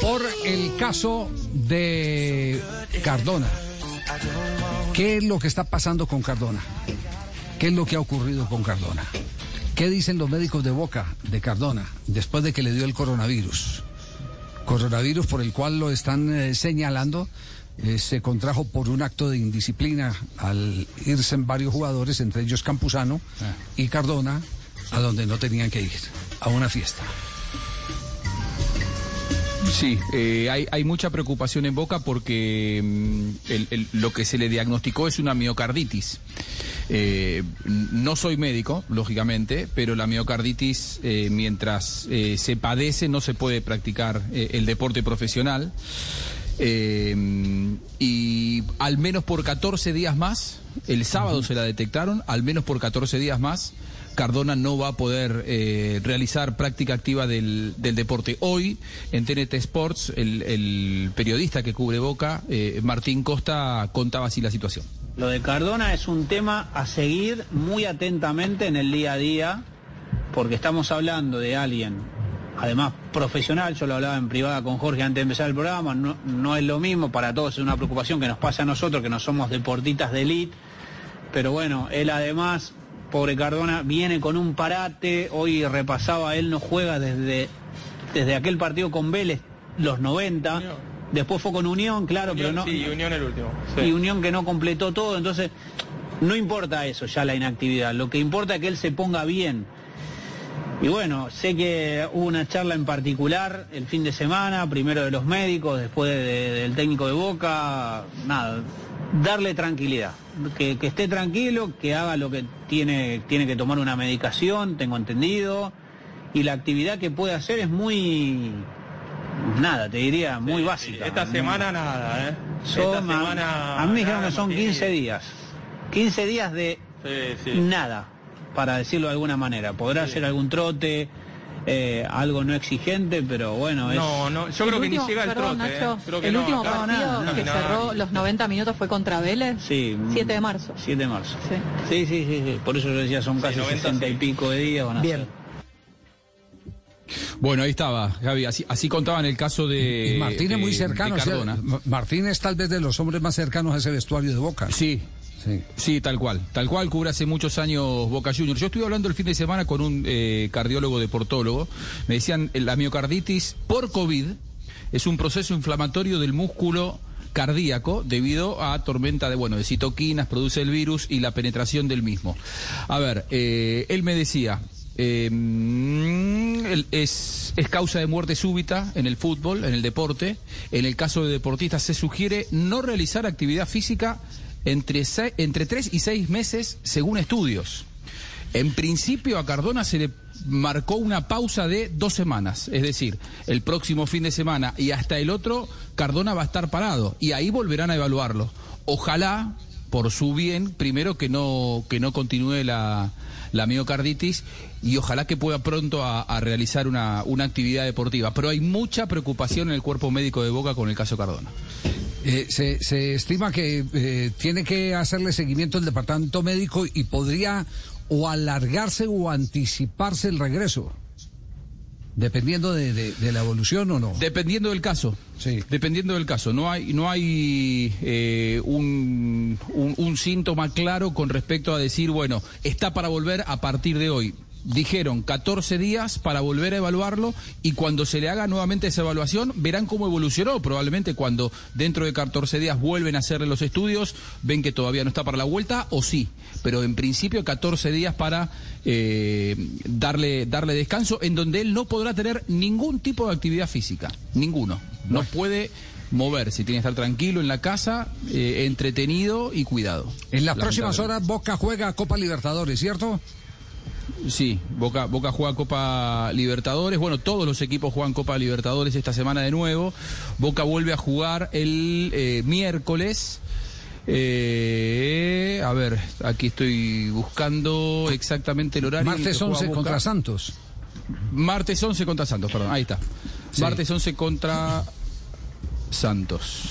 Por el caso de Cardona. ¿Qué es lo que está pasando con Cardona? ¿Qué es lo que ha ocurrido con Cardona? ¿Qué dicen los médicos de Boca de Cardona después de que le dio el coronavirus? Coronavirus por el cual lo están eh, señalando eh, se contrajo por un acto de indisciplina al irse en varios jugadores, entre ellos Campuzano y Cardona, a donde no tenían que ir, a una fiesta. Sí, eh, hay, hay mucha preocupación en Boca porque mm, el- lo que se le diagnosticó es una miocarditis. Eh, no soy médico, lógicamente, pero la miocarditis, eh, mientras eh, se padece, no se puede practicar eh, el deporte profesional. Eh, y al menos por 14 días más, el sábado se la detectaron, al menos por 14 días más, Cardona no va a poder eh, realizar práctica activa del, del deporte. Hoy, en TNT Sports, el, el periodista que cubre Boca, eh, Martín Costa, contaba así la situación. Lo de Cardona es un tema a seguir muy atentamente en el día a día, porque estamos hablando de alguien, además profesional, yo lo hablaba en privada con Jorge antes de empezar el programa, no, no es lo mismo, para todos es una preocupación que nos pasa a nosotros, que no somos deportistas de elite, pero bueno, él además, pobre Cardona, viene con un parate, hoy repasaba, él no juega desde, desde aquel partido con Vélez, los 90, después fue con Unión, claro, pero no... Sí, Unión el último. y Unión que no completó todo, entonces no importa eso ya la inactividad, lo que importa es que él se ponga bien. Y bueno, sé que hubo una charla en particular el fin de semana, primero de los médicos, después de- del técnico de Boca, nada, darle tranquilidad, que, que esté tranquilo, que haga lo que tiene, tiene que tomar una medicación, tengo entendido, y la actividad que puede hacer es muy, nada, te diría, muy Sí, básica. Esta semana nada, ¿eh? Son- Esta a- semana. a mí me dijeron que son sí. 15 días. 15 días de Sí, sí. nada, para decirlo de alguna manera. Podrá Sí. hacer algún trote, eh, algo no exigente, pero bueno, es... No, no, yo creo El que último- ni llega el perdón, trote. Nacho, ¿eh? Creo que el no, último partido no, que no, cerró no. los 90 minutos fue contra Vélez. Sí. 7 de marzo. 7 de marzo. Sí. Sí, sí, sí, sí. Por eso yo decía, son casi 90, 60 y pico de días. van a Bien. ser. Bueno, ahí estaba, Javi. Así, así contaban el caso de. Y Martín es muy de- cercano. de o sea, Cardona. Ma- Martín es tal vez de los hombres más cercanos a ese vestuario de Boca. Sí, Sí. Sí, tal cual. Tal cual cubre hace muchos años Boca Juniors. Yo estuve hablando el fin de semana con un eh, cardiólogo deportólogo. Me decían, la miocarditis por COVID es un proceso inflamatorio del músculo cardíaco debido a tormenta de bueno de citoquinas produce el virus y la penetración del mismo a ver eh, él me decía eh, es, es causa de muerte súbita en el fútbol, en el deporte. En el caso de deportistas se sugiere no realizar actividad física entre, entre 3 y 6 meses según estudios. En principio a Cardona se le marcó una pausa de dos semanas, es decir, el próximo fin de semana y hasta el otro, Cardona va a estar parado y ahí volverán a evaluarlo. Ojalá, por su bien, primero que no, que no continúe la, la miocarditis y ojalá que pueda pronto a, a realizar una, una actividad deportiva. Pero hay mucha preocupación en el cuerpo médico de Boca con el caso Cardona. Eh, se, se estima que eh, tiene que hacerle seguimiento el departamento médico y podría o alargarse o anticiparse el regreso, dependiendo de, de- de la evolución o no. Dependiendo del caso. Sí. Dependiendo del caso. No hay, no hay eh, un, un- un síntoma claro con respecto a decir, bueno, está para volver a partir de hoy. Dijeron 14 días para volver a evaluarlo y cuando se le haga nuevamente esa evaluación verán cómo evolucionó. Probablemente cuando dentro de 14 días vuelven a hacerle los estudios, ven que todavía no está para la vuelta o sí. Pero en principio 14 días para eh, darle, darle descanso en donde él no podrá tener ningún tipo de actividad física. Ninguno. No puede moverse, tiene que estar tranquilo en la casa, eh, entretenido y cuidado. En las próximas horas Boca juega Copa Libertadores, ¿cierto? Sí, Boca, Boca juega Copa Libertadores. Bueno, todos los equipos juegan Copa Libertadores esta semana de nuevo. Boca vuelve a jugar el eh, miércoles. Eh, a ver, aquí estoy buscando exactamente el horario. Martes juega 11 Boca. contra Santos. Martes 11 contra Santos, perdón, ahí está. Sí. Martes 11 contra Santos.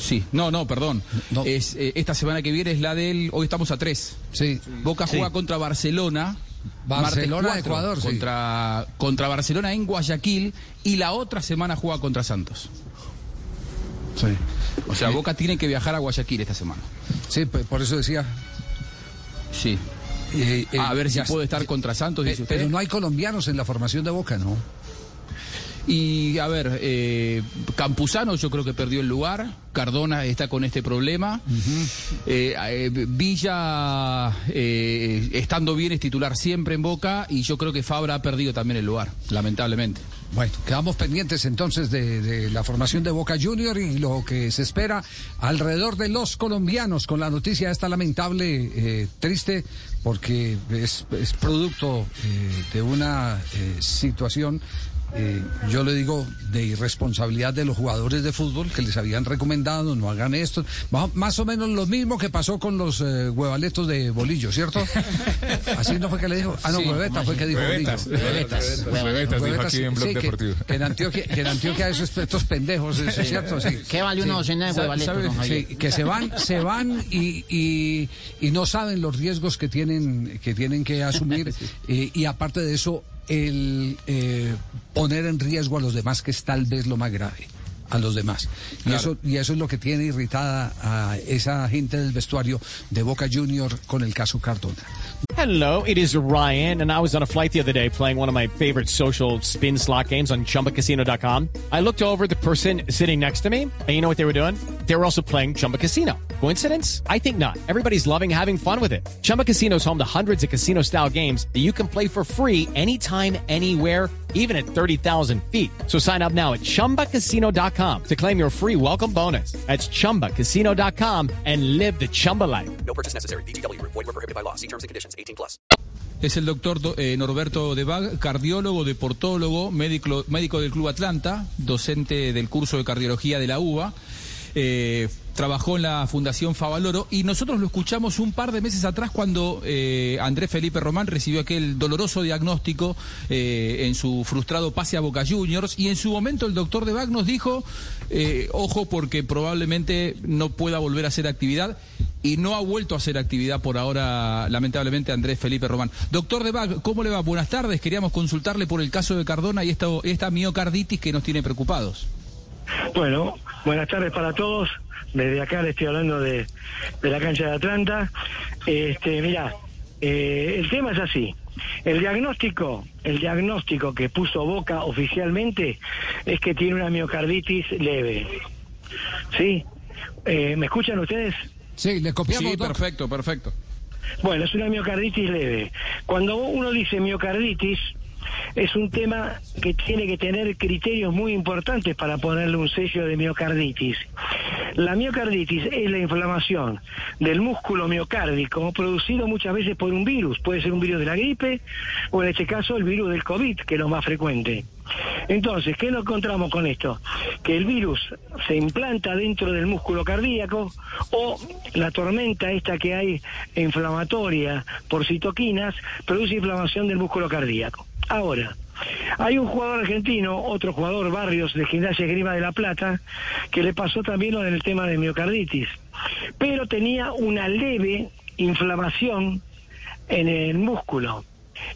Sí, no, no, perdón. No. Es, eh, esta semana que viene es la del. Hoy estamos a 3. Sí. Boca juega contra Barcelona. Barcelona, martes 4, Ecuador, sí. contra, contra Barcelona en Guayaquil. Y la otra semana juega contra Santos. Sí. O sea, Boca tiene que viajar a Guayaquil esta semana. Sí, por eso decía. Sí. eh, eh, a ver si ya- puede estar contra Santos, Eh, pero no hay colombianos en la formación de Boca, ¿no? Y a ver, eh, Campuzano yo creo que perdió el lugar, Cardona está con este problema, Eh, eh, Villa estando bien es titular siempre en Boca y yo creo que Fabra ha perdido también el lugar, lamentablemente. Bueno, quedamos pendientes entonces de, de la formación de Boca Junior y lo que se espera alrededor de los colombianos con la noticia esta lamentable, triste, porque es, es producto de una situación, eh, yo le digo, de irresponsabilidad de los jugadores de fútbol que les habían recomendado, no hagan esto, más, o menos lo mismo que pasó con los eh, huevaletos de Bolillo, ¿cierto? Así no fue que le dijo, ah no, Sí, hueveta fue que dijo Huevetas, Bolillo. huevetas, huevetas, dijo aquí en Blog Sí, que- Deportivo. Que, en Antioquia, que en Antioquia esos, estos pendejos, es cierto, sí. ¿Qué vale una docena de huevaletos, que se van, se van y, y, y no saben los riesgos que tienen, que tienen que asumir. eh, y aparte de eso, el eh, poner en riesgo a los demás, que es tal vez lo más grave a los demás. Y, Claro. eso, y eso es lo que tiene irritada a esa gente del vestuario de Boca Junior con el caso Cardona. Hello, it is Ryan, and I was on a flight the other day playing one of my favorite social spin slot games on chumbacasino.com. I looked over at the person sitting next to me, and you know what they were doing? They were also playing Chumba Casino. Coincidence? I think not. Everybody's loving having fun with it. Chumba Casino is home to hundreds of casino style games that you can play for free anytime, anywhere even at 30,000 feet. So sign up now at ChumbaCasino.com to claim your free welcome bonus. That's ChumbaCasino.com and live the Chumba life. No purchase necessary. DTW, avoid prohibited by law. See terms and conditions 18 plus. Es el doctor eh, Norberto Debag, cardiólogo, deportólogo, médico, médico del Club Atlanta, docente del curso de cardiología de la UBA. Eh, trabajó en la Fundación Favaloro y nosotros lo escuchamos un par de meses atrás cuando eh, Andrés Felipe Román recibió aquel doloroso diagnóstico eh, en su frustrado pase a Boca Juniors y en su momento el doctor Debag nos dijo, eh, ojo porque probablemente no pueda volver a hacer actividad y no ha vuelto a hacer actividad por ahora, lamentablemente, Andrés Felipe Román. Doctor Debag, ¿cómo le va? Buenas tardes. Queríamos consultarle por el caso de Cardona y esta miocarditis que nos tiene preocupados. Bueno, buenas tardes para todos. Desde acá le estoy hablando de, de la cancha de Atlanta. Este, mira, eh, el tema es así. El diagnóstico, el diagnóstico que puso Boca oficialmente es que tiene una miocarditis leve. ¿Sí? Eh, ¿Me escuchan ustedes? Sí, le copiamos. Sí, perfecto, perfecto. Bueno, es una miocarditis leve. Cuando uno dice miocarditis, es un tema que tiene que tener criterios muy importantes para ponerle un sello de miocarditis. La miocarditis es la inflamación del músculo miocárdico producido muchas veces por un virus. Puede ser un virus de la gripe o en este caso el virus del COVID, que es lo más frecuente. Entonces, ¿qué nos encontramos con esto? Que el virus se implanta dentro del músculo cardíaco o la tormenta esta que hay inflamatoria por citoquinas produce inflamación del músculo cardíaco. Ahora, hay un jugador argentino, otro jugador Barrios de Gimnasia Grima de la Plata, que le pasó también lo del tema de miocarditis, pero tenía una leve inflamación en el músculo.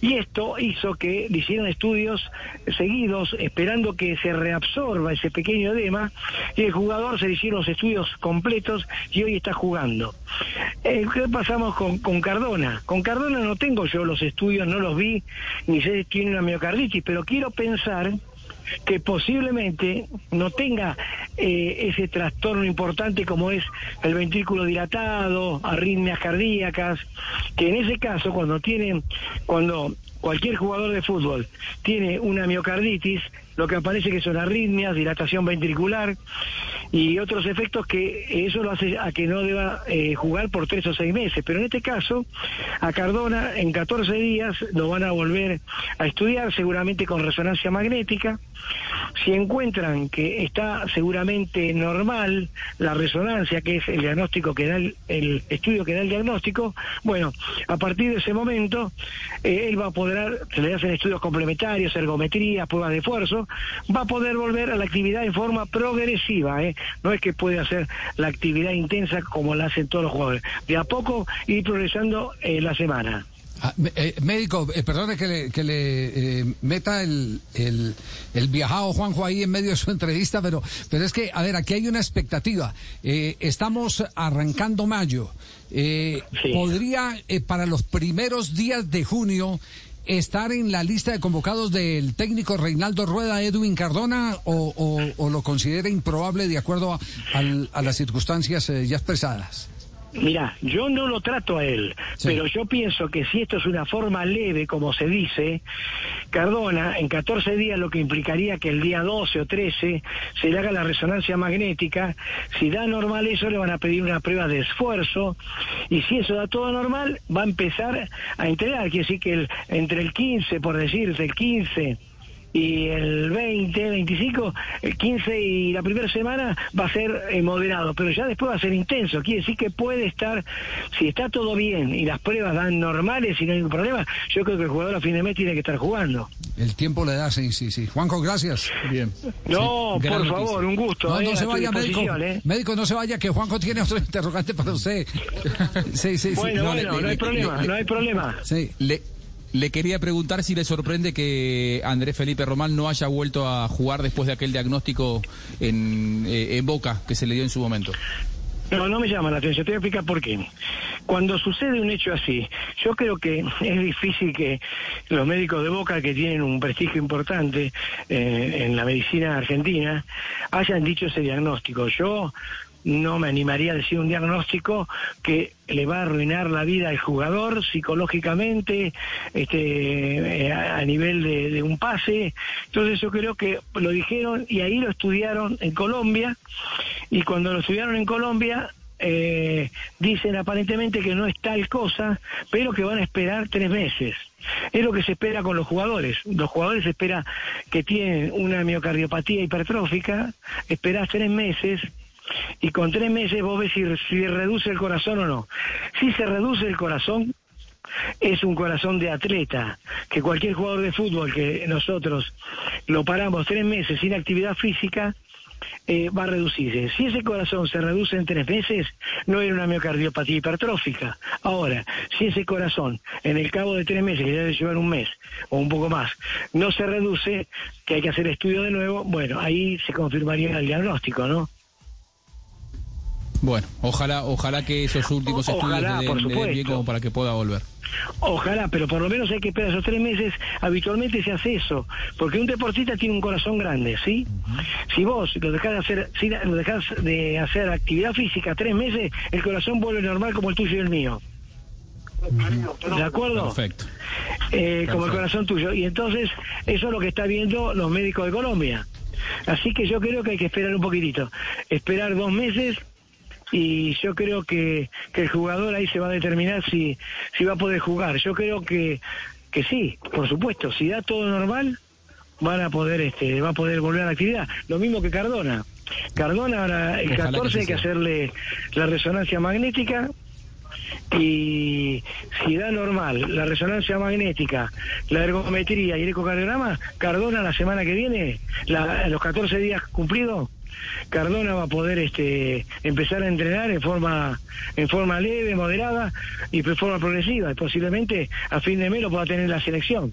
Y esto hizo que le hicieran estudios seguidos, esperando que se reabsorba ese pequeño edema, y el jugador se le hicieron los estudios completos y hoy está jugando. Eh, ¿Qué pasamos con, con Cardona? Con Cardona no tengo yo los estudios, no los vi, ni sé si tiene una miocarditis, pero quiero pensar que posiblemente no tenga eh, ese trastorno importante como es el ventrículo dilatado, arritmias cardíacas, que en ese caso cuando tiene, cuando cualquier jugador de fútbol tiene una miocarditis, lo que aparece que son arritmias, dilatación ventricular y otros efectos que eso lo hace a que no deba eh, jugar por tres o seis meses. Pero en este caso, a Cardona en 14 días lo van a volver a estudiar, seguramente con resonancia magnética. Si encuentran que está seguramente normal la resonancia, que es el diagnóstico que da el, el estudio que da el diagnóstico, bueno, a partir de ese momento eh, él va a poder, se le hacen estudios complementarios, ergometría, pruebas de esfuerzo, va a poder volver a la actividad en forma progresiva, ¿eh? no es que puede hacer la actividad intensa como la hacen todos los jugadores, de a poco ir progresando eh, la semana. Ah, eh, médico, eh, perdone que le, que le eh, meta el, el, el viajado Juanjo ahí en medio de su entrevista, pero, pero es que, a ver, aquí hay una expectativa. Eh, estamos arrancando mayo. Eh, ¿Podría, eh, para los primeros días de junio, estar en la lista de convocados del técnico Reinaldo Rueda, Edwin Cardona, o, o- o lo considera improbable de acuerdo a, a las circunstancias eh, ya expresadas? Mira, yo no lo trato a él, pero yo pienso que si esto es una forma leve, como se dice, Cardona, en 14 días lo que implicaría que el día 12 o 13 se le haga la resonancia magnética, si da normal eso le van a pedir una prueba de esfuerzo, y si eso da todo normal, va a empezar a entrenar, quiere decir que el- entre el 15, por decirte, el 15 y el 20, 25, el 15 y la primera semana va a ser eh, moderado, pero ya después va a ser intenso. Quiere decir que puede estar, si está todo bien y las pruebas dan normales y no hay ningún problema, yo creo que el jugador a fin de mes tiene que estar jugando. El tiempo le da, sí, sí, sí. Juanjo, gracias. Bien. No, Sí, por noticia. favor, un gusto. No, eh, no se vaya, médico. eh. Médico, no se vaya, que Juanjo tiene otro interrogante para usted. Sí, sí, sí. Bueno, bueno, no hay problema, no hay problema. Sí. Le, le quería preguntar si le sorprende que Andrés Felipe Román no haya vuelto a jugar después de aquel diagnóstico en, eh, en Boca que se le dio en su momento. No, no me llama la atención. Te voy a explicar por qué. Cuando sucede un hecho así, yo creo que es difícil que los médicos de Boca, que tienen un prestigio importante eh, en la medicina argentina, hayan dicho ese diagnóstico. Yo no me animaría a decir un diagnóstico que le va a arruinar la vida al jugador psicológicamente, este, eh, a nivel de, un pase. Entonces yo creo que lo dijeron y ahí lo estudiaron en Colombia y cuando lo estudiaron en Colombia eh, dicen aparentemente que no es tal cosa, pero que van a esperar tres meses. Es lo que se espera con los jugadores. Los jugadores espera que tienen una miocardiopatía hipertrófica, esperás tres meses y con tres meses vos ves si, reduce el corazón o no. Si se reduce el corazón, es un corazón de atleta, que cualquier jugador de fútbol que nosotros lo paramos tres meses sin actividad física, eh, va a reducirse. Si ese corazón se reduce en tres meses, no era una miocardiopatía hipertrófica. Ahora, si ese corazón, en el cabo de tres meses, que debe llevar un mes o un poco más, no se reduce, que hay que hacer estudio de nuevo, bueno, ahí se confirmaría el diagnóstico, ¿no? Bueno, ojalá, ojalá que esos últimos Ojalá, estudios le den, le den bien como para que pueda volver. Ojalá, pero por lo menos hay que esperar esos tres meses. Habitualmente se hace eso, porque un deportista tiene un corazón grande, ¿sí? Si vos lo dejás de hacer, si lo dejás de hacer actividad física tres meses, el corazón vuelve normal como el tuyo y el mío. ¿De acuerdo? Perfecto. Eh, como el Perfecto. corazón tuyo. Y entonces, eso es lo que está viendo los médicos de Colombia. Así que yo creo que hay que esperar un poquitito. Esperar dos meses y yo creo que, que el jugador ahí se va a determinar si, si va a poder jugar. Yo creo que, que sí, por supuesto. Si da todo normal, van a poder, este, va a poder volver a la actividad. Lo mismo que Cardona. Cardona ahora el Ojalá que 14 sí hay que hacerle la resonancia magnética y si da normal la resonancia magnética, la ergometría y el ecocardiograma, Cardona la semana que viene, la- los 14 días cumplidos, Cardona va a poder este, empezar a entrenar en forma en forma leve, moderada y de forma progresiva. Y posiblemente a fin de mes lo pueda tener en la selección.